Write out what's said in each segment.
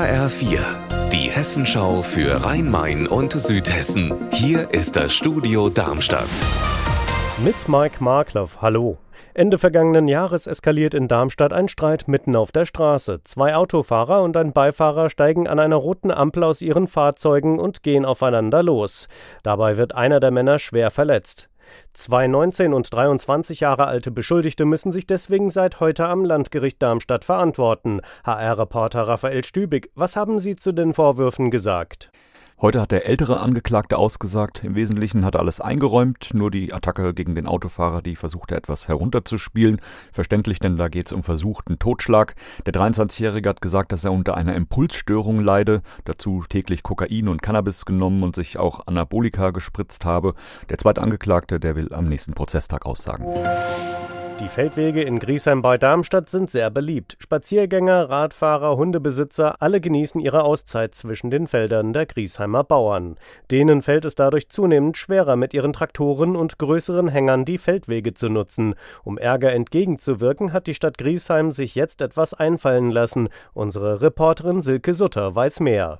HR4, die Hessenschau für Rhein-Main und Südhessen. Hier ist das Studio Darmstadt. Mit Mike Markloff, hallo. Ende vergangenen Jahres eskaliert in Darmstadt ein Streit mitten auf der Straße. Zwei Autofahrer und ein Beifahrer steigen an einer roten Ampel aus ihren Fahrzeugen und gehen aufeinander los. Dabei wird einer der Männer schwer verletzt. Zwei 19 und 23 Jahre alte Beschuldigte müssen sich deswegen seit heute am Landgericht Darmstadt verantworten. HR-Reporter Raphael Stübig, was haben Sie zu den Vorwürfen gesagt? Heute hat der ältere Angeklagte ausgesagt. Im Wesentlichen hat er alles eingeräumt, nur die Attacke gegen den Autofahrer, die versuchte etwas herunterzuspielen. Verständlich, denn da geht es um versuchten Totschlag. Der 23-Jährige hat gesagt, dass er unter einer Impulsstörung leide, dazu täglich Kokain und Cannabis genommen und sich auch Anabolika gespritzt habe. Der zweite Angeklagte, der will am nächsten Prozesstag aussagen. Die Feldwege in Griesheim bei Darmstadt sind sehr beliebt. Spaziergänger, Radfahrer, Hundebesitzer, alle genießen ihre Auszeit zwischen den Feldern der Griesheimer Bauern. Denen fällt es dadurch zunehmend schwerer, mit ihren Traktoren und größeren Hängern die Feldwege zu nutzen. Um Ärger entgegenzuwirken, hat die Stadt Griesheim sich jetzt etwas einfallen lassen. Unsere Reporterin Silke Sutter weiß mehr.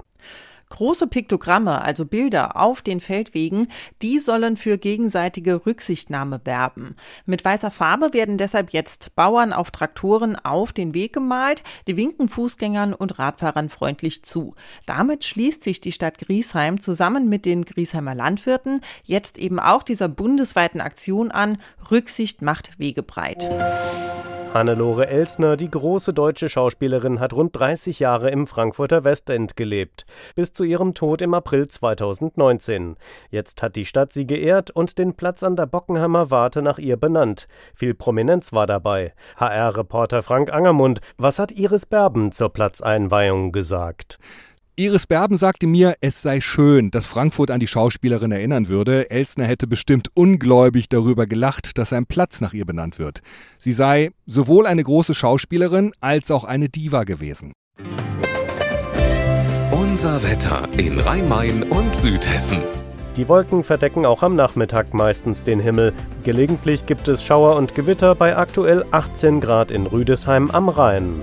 Große Piktogramme, also Bilder auf den Feldwegen, die sollen für gegenseitige Rücksichtnahme werben. Mit weißer Farbe werden deshalb jetzt Bauern auf Traktoren auf den Weg gemalt, die winken Fußgängern und Radfahrern freundlich zu. Damit schließt sich die Stadt Griesheim zusammen mit den Griesheimer Landwirten jetzt eben auch dieser bundesweiten Aktion an, Rücksicht macht Wege breit. Hannelore Elsner, die große deutsche Schauspielerin, hat rund 30 Jahre im Frankfurter Westend gelebt, bis zu ihrem Tod im April 2019. Jetzt hat die Stadt sie geehrt und den Platz an der Bockenheimer Warte nach ihr benannt. Viel Prominenz war dabei. HR-Reporter Frank Angermund, was hat Iris Berben zur Platzeinweihung gesagt? Iris Berben sagte mir, es sei schön, dass Frankfurt an die Schauspielerin erinnern würde. Elsner hätte bestimmt ungläubig darüber gelacht, dass ein Platz nach ihr benannt wird. Sie sei sowohl eine große Schauspielerin als auch eine Diva gewesen. Unser Wetter in Rhein-Main und Südhessen. Die Wolken verdecken auch am Nachmittag meistens den Himmel. Gelegentlich gibt es Schauer und Gewitter bei aktuell 18 Grad in Rüdesheim am Rhein.